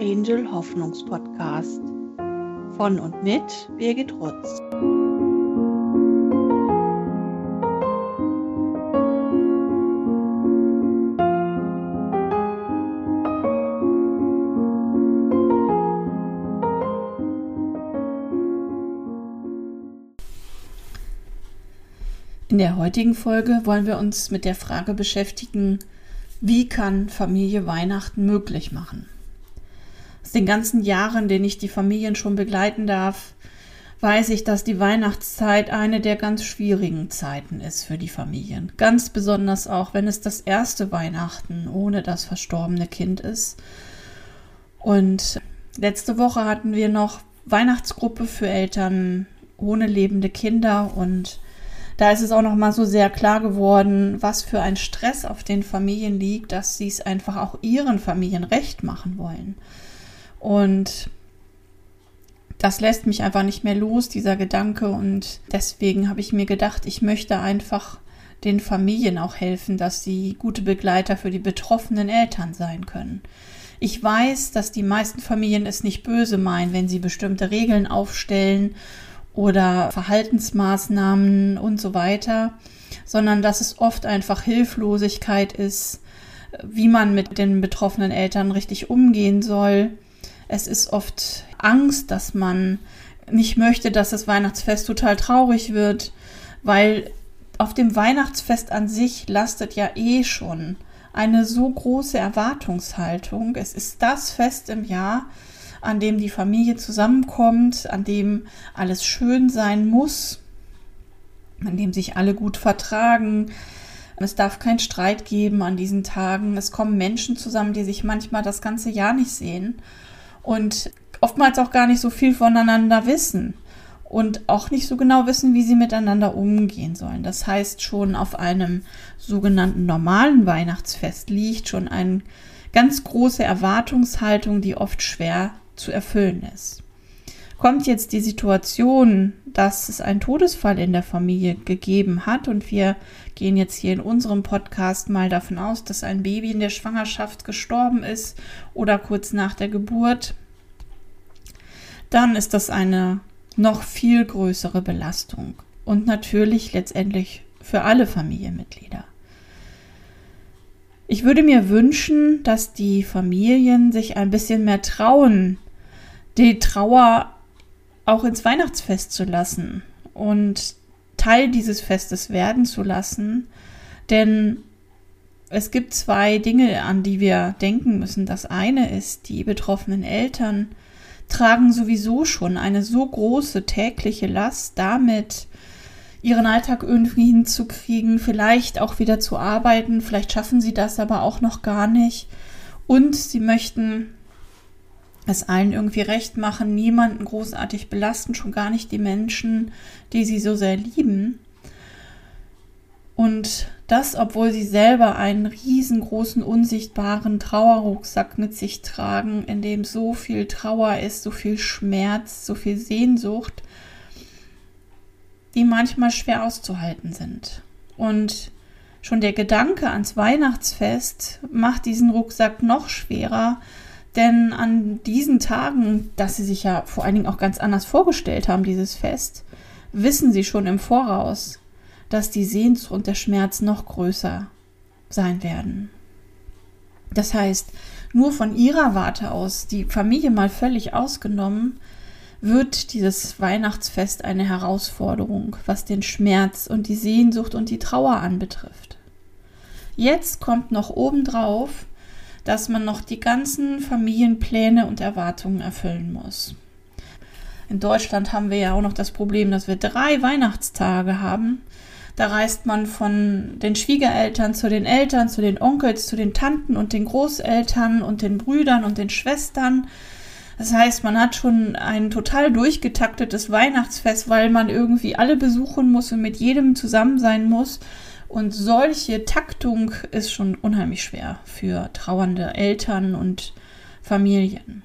Angel Hoffnungspodcast von und mit Birgit Rutz. In der heutigen Folge wollen wir uns mit der Frage beschäftigen, wie kann Familie Weihnachten möglich machen? Den ganzen Jahren, denen ich die Familien schon begleiten darf, weiß ich, dass die Weihnachtszeit eine der ganz schwierigen Zeiten ist für die Familien. Ganz besonders auch, wenn es das erste Weihnachten ohne das verstorbene Kind ist. Und letzte Woche hatten wir noch Weihnachtsgruppe für Eltern ohne lebende Kinder und da ist es auch noch mal so sehr klar geworden, was für ein Stress auf den Familien liegt, dass sie es einfach auch ihren Familien recht machen wollen. Und das lässt mich einfach nicht mehr los, dieser Gedanke. Und deswegen habe ich mir gedacht, ich möchte einfach den Familien auch helfen, dass sie gute Begleiter für die betroffenen Eltern sein können. Ich weiß, dass die meisten Familien es nicht böse meinen, wenn sie bestimmte Regeln aufstellen oder Verhaltensmaßnahmen und so weiter, sondern dass es oft einfach Hilflosigkeit ist, wie man mit den betroffenen Eltern richtig umgehen soll. Es ist oft Angst, dass man nicht möchte, dass das Weihnachtsfest total traurig wird, weil auf dem Weihnachtsfest an sich lastet ja eh schon eine so große Erwartungshaltung. Es ist das Fest im Jahr, an dem die Familie zusammenkommt, an dem alles schön sein muss, an dem sich alle gut vertragen. Es darf keinen Streit geben an diesen Tagen. Es kommen Menschen zusammen, die sich manchmal das ganze Jahr nicht sehen und oftmals auch gar nicht so viel voneinander wissen und auch nicht so genau wissen, wie sie miteinander umgehen sollen. Das heißt, schon auf einem sogenannten normalen Weihnachtsfest liegt schon eine ganz große Erwartungshaltung, die oft schwer zu erfüllen ist. Kommt jetzt die Situation, dass es einen Todesfall in der Familie gegeben hat und wir gehen jetzt hier in unserem Podcast mal davon aus, dass ein Baby in der Schwangerschaft gestorben ist oder kurz nach der Geburt, dann ist das eine noch viel größere Belastung und natürlich letztendlich für alle Familienmitglieder. Ich würde mir wünschen, dass die Familien sich ein bisschen mehr trauen, die Trauer auch ins Weihnachtsfest zu lassen und Teil dieses Festes werden zu lassen. Denn es gibt zwei Dinge, an die wir denken müssen. Das eine ist, die betroffenen Eltern tragen sowieso schon eine so große tägliche Last damit, ihren Alltag irgendwie hinzukriegen, vielleicht auch wieder zu arbeiten, vielleicht schaffen sie das aber auch noch gar nicht. Und sie möchten es allen irgendwie recht machen, niemanden großartig belasten, schon gar nicht die Menschen, die sie so sehr lieben. Und das, obwohl sie selber einen riesengroßen, unsichtbaren Trauerrucksack mit sich tragen, in dem so viel Trauer ist, so viel Schmerz, so viel Sehnsucht, die manchmal schwer auszuhalten sind. Und schon der Gedanke ans Weihnachtsfest macht diesen Rucksack noch schwerer, denn an diesen Tagen, dass sie sich ja vor allen Dingen auch ganz anders vorgestellt haben, dieses Fest, wissen sie schon im Voraus, dass die Sehnsucht und der Schmerz noch größer sein werden. Das heißt, nur von ihrer Warte aus, die Familie mal völlig ausgenommen, wird dieses Weihnachtsfest eine Herausforderung, was den Schmerz und die Sehnsucht und die Trauer anbetrifft. Jetzt kommt noch obendrauf dass man noch die ganzen Familienpläne und Erwartungen erfüllen muss. In Deutschland haben wir ja auch noch das Problem, dass wir drei Weihnachtstage haben. Da reist man von den Schwiegereltern zu den Eltern, zu den Onkels, zu den Tanten und den Großeltern und den Brüdern und den Schwestern. Das heißt, man hat schon ein total durchgetaktetes Weihnachtsfest, weil man irgendwie alle besuchen muss und mit jedem zusammen sein muss. Und solche Taktung ist schon unheimlich schwer für trauernde Eltern und Familien.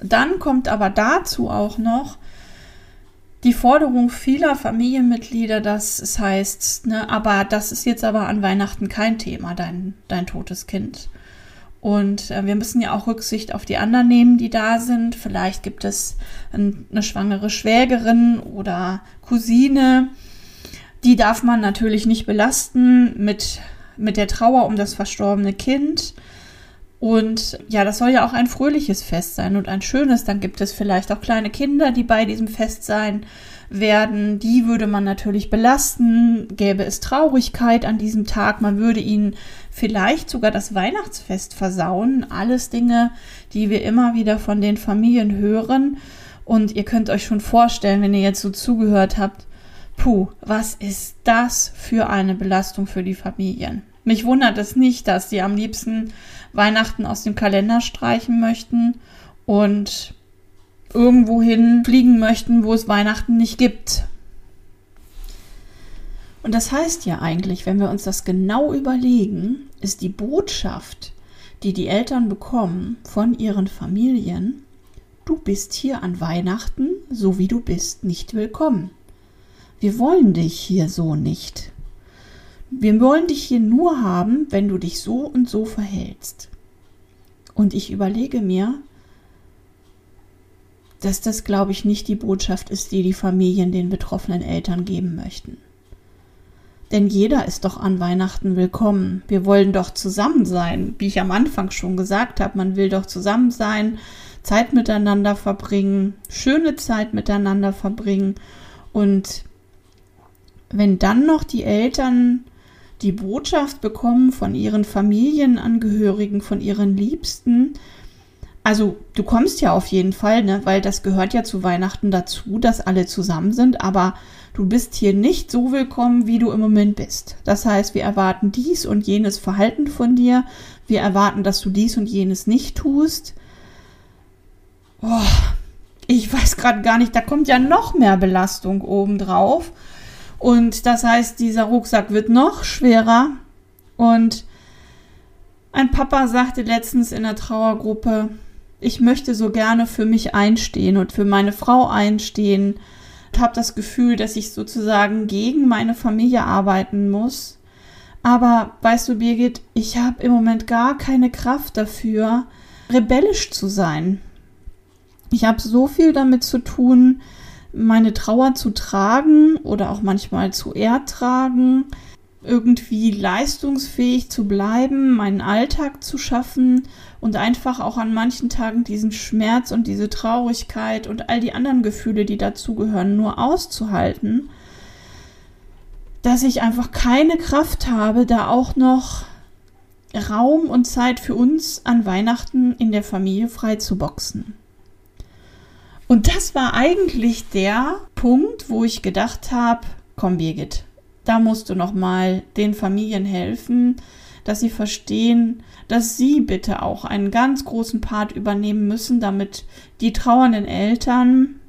Dann kommt aber dazu auch noch die Forderung vieler Familienmitglieder, dass es heißt, ne, aber das ist jetzt aber an Weihnachten kein Thema, dein, dein totes Kind. Und äh, wir müssen ja auch Rücksicht auf die anderen nehmen, die da sind. Vielleicht gibt es ein, eine schwangere Schwägerin oder Cousine. Die darf man natürlich nicht belasten mit, mit der Trauer um das verstorbene Kind. Und ja, das soll ja auch ein fröhliches Fest sein und ein schönes. Dann gibt es vielleicht auch kleine Kinder, die bei diesem Fest sein werden. Die würde man natürlich belasten. Gäbe es Traurigkeit an diesem Tag, man würde ihnen vielleicht sogar das Weihnachtsfest versauen. Alles Dinge, die wir immer wieder von den Familien hören. Und ihr könnt euch schon vorstellen, wenn ihr jetzt so zugehört habt, puh, was ist das für eine Belastung für die Familien? Mich wundert es nicht, dass sie am liebsten Weihnachten aus dem Kalender streichen möchten und irgendwohin fliegen möchten, wo es Weihnachten nicht gibt. Und das heißt ja eigentlich, wenn wir uns das genau überlegen, ist die Botschaft, die die Eltern bekommen von ihren Familien, du bist hier an Weihnachten, so wie du bist, nicht willkommen. Wir wollen dich hier so nicht. Wir wollen dich hier nur haben, wenn du dich so und so verhältst. Und ich überlege mir, dass das, glaube ich, nicht die Botschaft ist, die die Familien den betroffenen Eltern geben möchten. Denn jeder ist doch an Weihnachten willkommen. Wir wollen doch zusammen sein, wie ich am Anfang schon gesagt habe. Man will doch zusammen sein, Zeit miteinander verbringen, schöne Zeit miteinander verbringen. Und wenn dann noch die Eltern die Botschaft bekommen von ihren Familienangehörigen, von ihren Liebsten, also du kommst ja auf jeden Fall, ne, weil das gehört ja zu Weihnachten dazu, dass alle zusammen sind, aber du bist hier nicht so willkommen, wie du im Moment bist. Das heißt, wir erwarten dies und jenes Verhalten von dir, wir erwarten, dass du dies und jenes nicht tust. Oh, ich weiß gerade gar nicht, da kommt ja noch mehr Belastung obendrauf. Und das heißt, dieser Rucksack wird noch schwerer. Und ein Papa sagte letztens in der Trauergruppe, ich möchte so gerne für mich einstehen und für meine Frau einstehen. Ich habe das Gefühl, dass ich sozusagen gegen meine Familie arbeiten muss. Aber weißt du, Birgit, ich habe im Moment gar keine Kraft dafür, rebellisch zu sein. Ich habe so viel damit zu tun, meine Trauer zu tragen oder auch manchmal zu ertragen, irgendwie leistungsfähig zu bleiben, meinen Alltag zu schaffen und einfach auch an manchen Tagen diesen Schmerz und diese Traurigkeit und all die anderen Gefühle, die dazugehören, nur auszuhalten, dass ich einfach keine Kraft habe, da auch noch Raum und Zeit für uns an Weihnachten in der Familie frei zu boxen. Und das war eigentlich der Punkt, wo ich gedacht habe, komm Birgit, da musst du noch mal den Familien helfen, dass sie verstehen, dass sie bitte auch einen ganz großen Part übernehmen müssen, damit die trauernden Eltern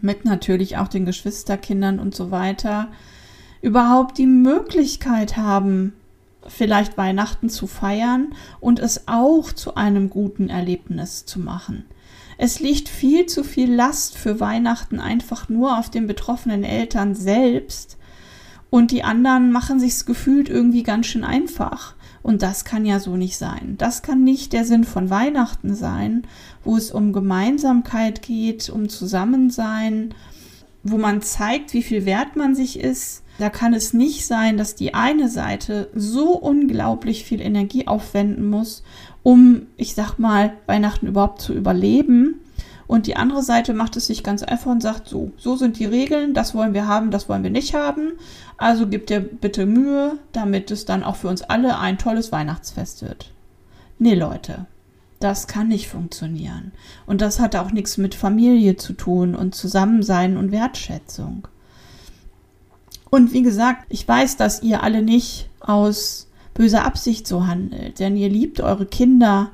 mit natürlich auch den Geschwisterkindern und so weiter überhaupt die Möglichkeit haben, vielleicht Weihnachten zu feiern und es auch zu einem guten Erlebnis zu machen. Es liegt viel zu viel Last für Weihnachten einfach nur auf den betroffenen Eltern selbst und die anderen machen sich's gefühlt irgendwie ganz schön einfach. Und das kann ja so nicht sein. Das kann nicht der Sinn von Weihnachten sein, wo es um Gemeinsamkeit geht, um Zusammensein, wo man zeigt, wie viel wert man sich ist. Da kann es nicht sein, dass die eine Seite so unglaublich viel Energie aufwenden muss, um, ich sag mal, Weihnachten überhaupt zu überleben. Und die andere Seite macht es sich ganz einfach und sagt so, so sind die Regeln, das wollen wir haben, das wollen wir nicht haben. Also gib dir bitte Mühe, damit es dann auch für uns alle ein tolles Weihnachtsfest wird. Nee, Leute, das kann nicht funktionieren. Und das hat auch nichts mit Familie zu tun und Zusammensein und Wertschätzung. Und wie gesagt, ich weiß, dass ihr alle nicht aus böser Absicht so handelt, denn ihr liebt eure Kinder,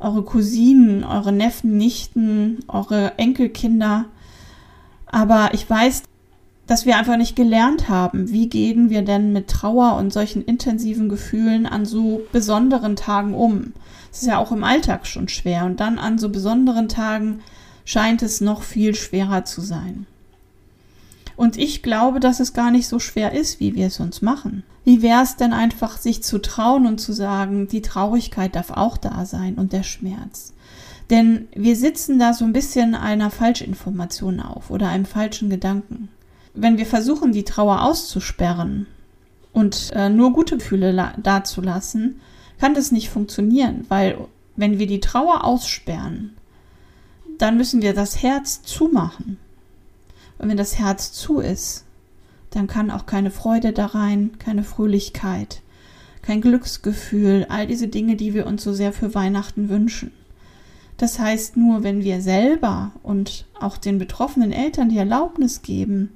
eure Cousinen, eure Neffen, Nichten, eure Enkelkinder. Aber ich weiß, dass wir einfach nicht gelernt haben, wie gehen wir denn mit Trauer und solchen intensiven Gefühlen an so besonderen Tagen um. Es ist ja auch im Alltag schon schwer und dann an so besonderen Tagen scheint es noch viel schwerer zu sein. Und ich glaube, dass es gar nicht so schwer ist, wie wir es uns machen. Wie wäre es denn einfach, sich zu trauen und zu sagen, die Traurigkeit darf auch da sein und der Schmerz. Denn wir sitzen da so ein bisschen einer Falschinformation auf oder einem falschen Gedanken. Wenn wir versuchen, die Trauer auszusperren und äh, nur gute Gefühle dazulassen, kann das nicht funktionieren, weil wenn wir die Trauer aussperren, dann müssen wir das Herz zumachen. Und wenn das Herz zu ist, dann kann auch keine Freude da rein, keine Fröhlichkeit, kein Glücksgefühl, all diese Dinge, die wir uns so sehr für Weihnachten wünschen. Das heißt, nur wenn wir selber und auch den betroffenen Eltern die Erlaubnis geben,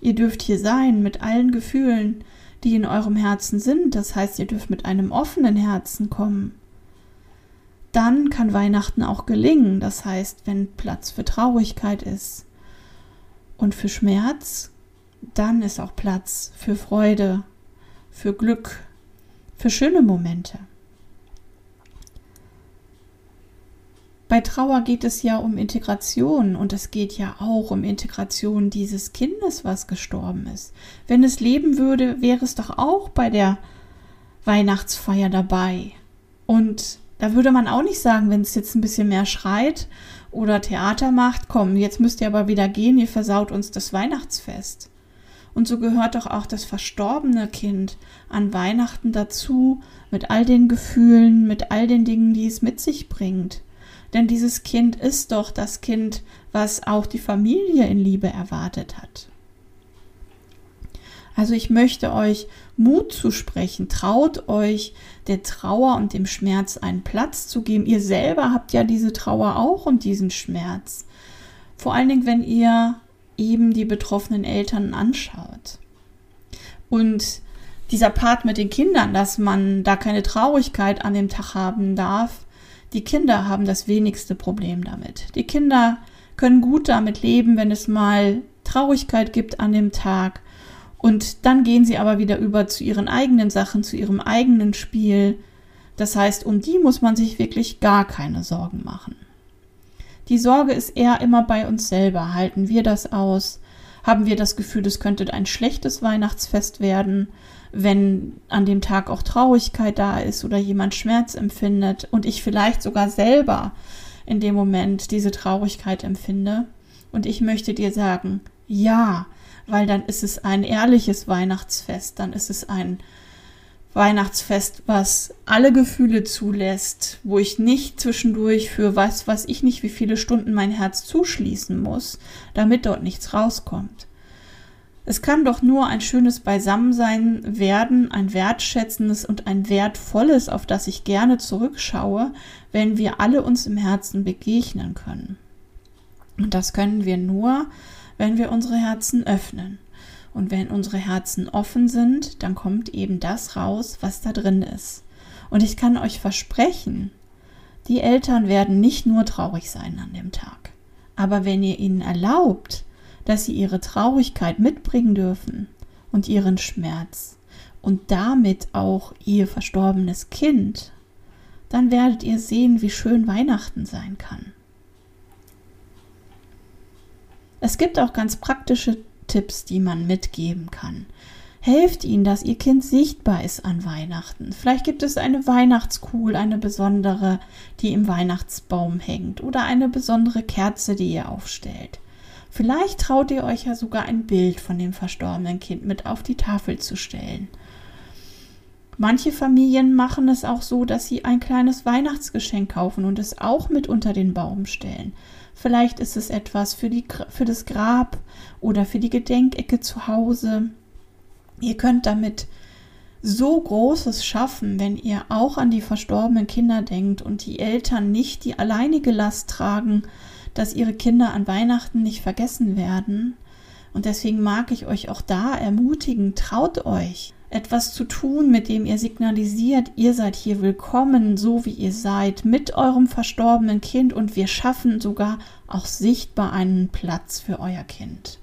ihr dürft hier sein mit allen Gefühlen, die in eurem Herzen sind, das heißt, ihr dürft mit einem offenen Herzen kommen, dann kann Weihnachten auch gelingen. Das heißt, wenn Platz für Traurigkeit ist und für Schmerz, dann ist auch Platz für Freude, für Glück, für schöne Momente. Bei Trauer geht es ja um Integration und es geht ja auch um Integration dieses Kindes, was gestorben ist. Wenn es leben würde, wäre es doch auch bei der Weihnachtsfeier dabei. Und da würde man auch nicht sagen, wenn es jetzt ein bisschen mehr schreit oder Theater macht, komm, jetzt müsst ihr aber wieder gehen, ihr versaut uns das Weihnachtsfest. Und so gehört doch auch das verstorbene Kind an Weihnachten dazu, mit all den Gefühlen, mit all den Dingen, die es mit sich bringt. Denn dieses Kind ist doch das Kind, was auch die Familie in Liebe erwartet hat. Also ich möchte euch Mut zu sprechen. Traut euch, der Trauer und dem Schmerz einen Platz zu geben. Ihr selber habt ja diese Trauer auch und diesen Schmerz. Vor allen Dingen, wenn ihr eben die betroffenen Eltern anschaut. Und dieser Part mit den Kindern, dass man da keine Traurigkeit an dem Tag haben darf, die Kinder haben das wenigste Problem damit. Die Kinder können gut damit leben, wenn es mal Traurigkeit gibt an dem Tag. Und dann gehen sie aber wieder über zu ihren eigenen Sachen, zu ihrem eigenen Spiel. Das heißt, um die muss man sich wirklich gar keine Sorgen machen. Die Sorge ist eher immer bei uns selber. Halten wir das aus? Haben wir das Gefühl, es könnte ein schlechtes Weihnachtsfest werden? wenn an dem Tag auch Traurigkeit da ist oder jemand Schmerz empfindet und ich vielleicht sogar selber in dem Moment diese Traurigkeit empfinde. Und ich möchte dir sagen, ja, weil dann ist es ein ehrliches Weihnachtsfest, dann ist es ein Weihnachtsfest, was alle Gefühle zulässt, wo ich nicht zwischendurch für was, was ich nicht, wie viele Stunden mein Herz zuschließen muss, damit dort nichts rauskommt. Es kann doch nur ein schönes Beisammensein werden, ein wertschätzendes und ein wertvolles, auf das ich gerne zurückschaue, wenn wir alle uns im Herzen begegnen können. Und das können wir nur, wenn wir unsere Herzen öffnen. Und wenn unsere Herzen offen sind, dann kommt eben das raus, was da drin ist. Und ich kann euch versprechen, die Eltern werden nicht nur traurig sein an dem Tag. Aber wenn ihr ihnen erlaubt, dass sie ihre Traurigkeit mitbringen dürfen und ihren Schmerz und damit auch ihr verstorbenes Kind, dann werdet ihr sehen, wie schön Weihnachten sein kann. Es gibt auch ganz praktische Tipps, die man mitgeben kann. Helft ihnen, dass ihr Kind sichtbar ist an Weihnachten. Vielleicht gibt es eine Weihnachtskugel, eine besondere, die im Weihnachtsbaum hängt oder eine besondere Kerze, die ihr aufstellt. Vielleicht traut ihr euch ja sogar ein Bild von dem verstorbenen Kind mit auf die Tafel zu stellen. Manche Familien machen es auch so, dass sie ein kleines Weihnachtsgeschenk kaufen und es auch mit unter den Baum stellen. Vielleicht ist es etwas für, die, für das Grab oder für die Gedenkecke zu Hause. Ihr könnt damit so Großes schaffen, wenn ihr auch an die verstorbenen Kinder denkt und die Eltern nicht die alleinige Last tragen, dass ihre Kinder an Weihnachten nicht vergessen werden. Und deswegen mag ich euch auch da ermutigen, traut euch, etwas zu tun, mit dem ihr signalisiert, ihr seid hier willkommen, so wie ihr seid, mit eurem verstorbenen Kind und wir schaffen sogar auch sichtbar einen Platz für euer Kind.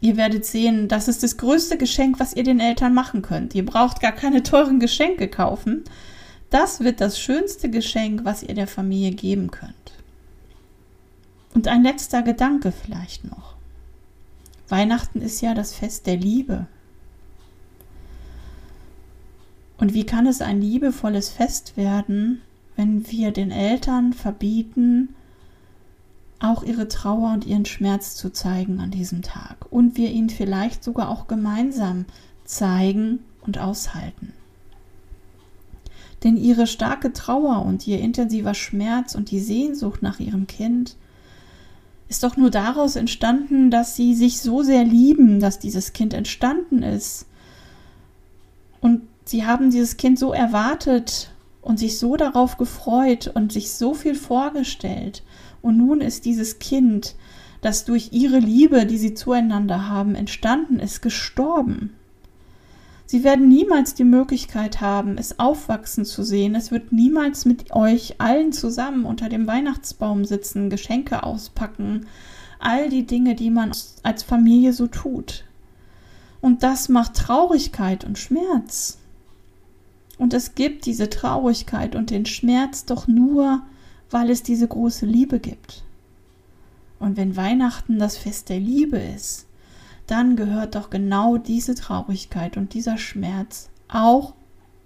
Ihr werdet sehen, das ist das größte Geschenk, was ihr den Eltern machen könnt. Ihr braucht gar keine teuren Geschenke kaufen. Das wird das schönste Geschenk, was ihr der Familie geben könnt. Und ein letzter Gedanke vielleicht noch. Weihnachten ist ja das Fest der Liebe. Und wie kann es ein liebevolles Fest werden, wenn wir den Eltern verbieten, auch ihre Trauer und ihren Schmerz zu zeigen an diesem Tag und wir ihn vielleicht sogar auch gemeinsam zeigen und aushalten. Denn ihre starke Trauer und ihr intensiver Schmerz und die Sehnsucht nach ihrem Kind ist doch nur daraus entstanden, dass sie sich so sehr lieben, dass dieses Kind entstanden ist. Und sie haben dieses Kind so erwartet und sich so darauf gefreut und sich so viel vorgestellt. Und nun ist dieses Kind, das durch ihre Liebe, die sie zueinander haben, entstanden ist, gestorben. Sie werden niemals die Möglichkeit haben, es aufwachsen zu sehen. Es wird niemals mit euch allen zusammen unter dem Weihnachtsbaum sitzen, Geschenke auspacken, all die Dinge, die man als Familie so tut. Und das macht Traurigkeit und Schmerz. Und es gibt diese Traurigkeit und den Schmerz doch nur, weil es diese große Liebe gibt. Und wenn Weihnachten das Fest der Liebe ist, dann gehört doch genau diese Traurigkeit und dieser Schmerz auch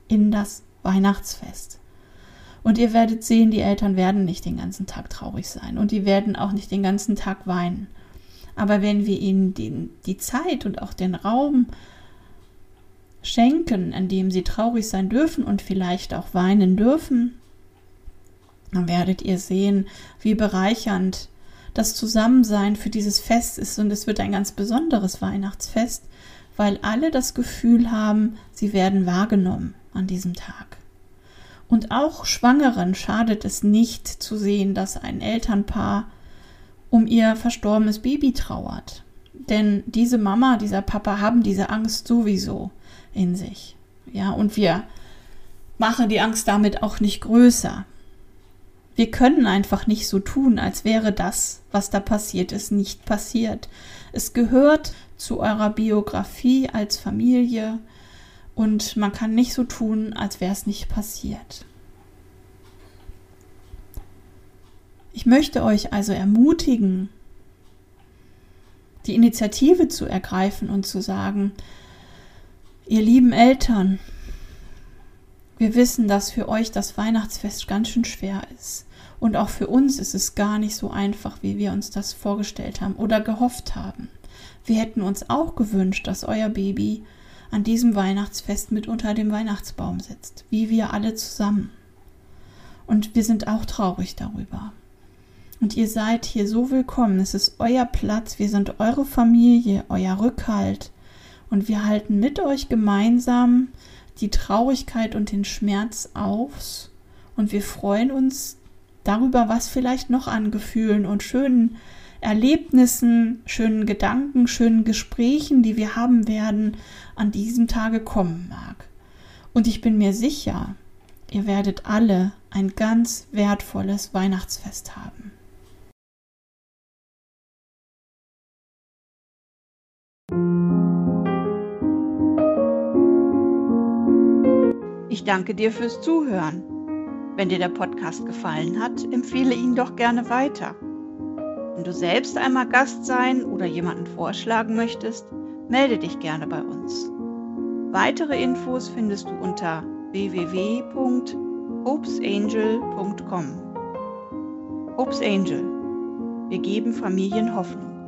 in das Weihnachtsfest. Und ihr werdet sehen, die Eltern werden nicht den ganzen Tag traurig sein und die werden auch nicht den ganzen Tag weinen. Aber wenn wir ihnen die, die Zeit und auch den Raum schenken, in dem sie traurig sein dürfen und vielleicht auch weinen dürfen, dann werdet ihr sehen, wie bereichernd das Zusammensein für dieses Fest ist. Und es wird ein ganz besonderes Weihnachtsfest, weil alle das Gefühl haben, sie werden wahrgenommen an diesem Tag. Und auch Schwangeren schadet es nicht zu sehen, dass ein Elternpaar um ihr verstorbenes Baby trauert. Denn diese Mama, dieser Papa haben diese Angst sowieso in sich. Ja, und wir machen die Angst damit auch nicht größer. Wir können einfach nicht so tun, als wäre das, was da passiert ist, nicht passiert. Es gehört zu eurer Biografie als Familie und man kann nicht so tun, als wäre es nicht passiert. Ich möchte euch also ermutigen, die Initiative zu ergreifen und zu sagen, ihr lieben Eltern, wir wissen, dass für euch das Weihnachtsfest ganz schön schwer ist. Und auch für uns ist es gar nicht so einfach, wie wir uns das vorgestellt haben oder gehofft haben. Wir hätten uns auch gewünscht, dass euer Baby an diesem Weihnachtsfest mit unter dem Weihnachtsbaum sitzt, wie wir alle zusammen. Und wir sind auch traurig darüber. Und ihr seid hier so willkommen. Es ist euer Platz. Wir sind eure Familie, euer Rückhalt. Und wir halten mit euch gemeinsam die Traurigkeit und den Schmerz aus und wir freuen uns darüber, was vielleicht noch an Gefühlen und schönen Erlebnissen, schönen Gedanken, schönen Gesprächen, die wir haben werden, an diesem Tage kommen mag. Und ich bin mir sicher, ihr werdet alle ein ganz wertvolles Weihnachtsfest haben. Ich danke dir fürs Zuhören. Wenn dir der Podcast gefallen hat, empfehle ihn doch gerne weiter. Wenn du selbst einmal Gast sein oder jemanden vorschlagen möchtest, melde dich gerne bei uns. Weitere Infos findest du unter www.hopesangel.com. Hopes. Wir geben Familien Hoffnung.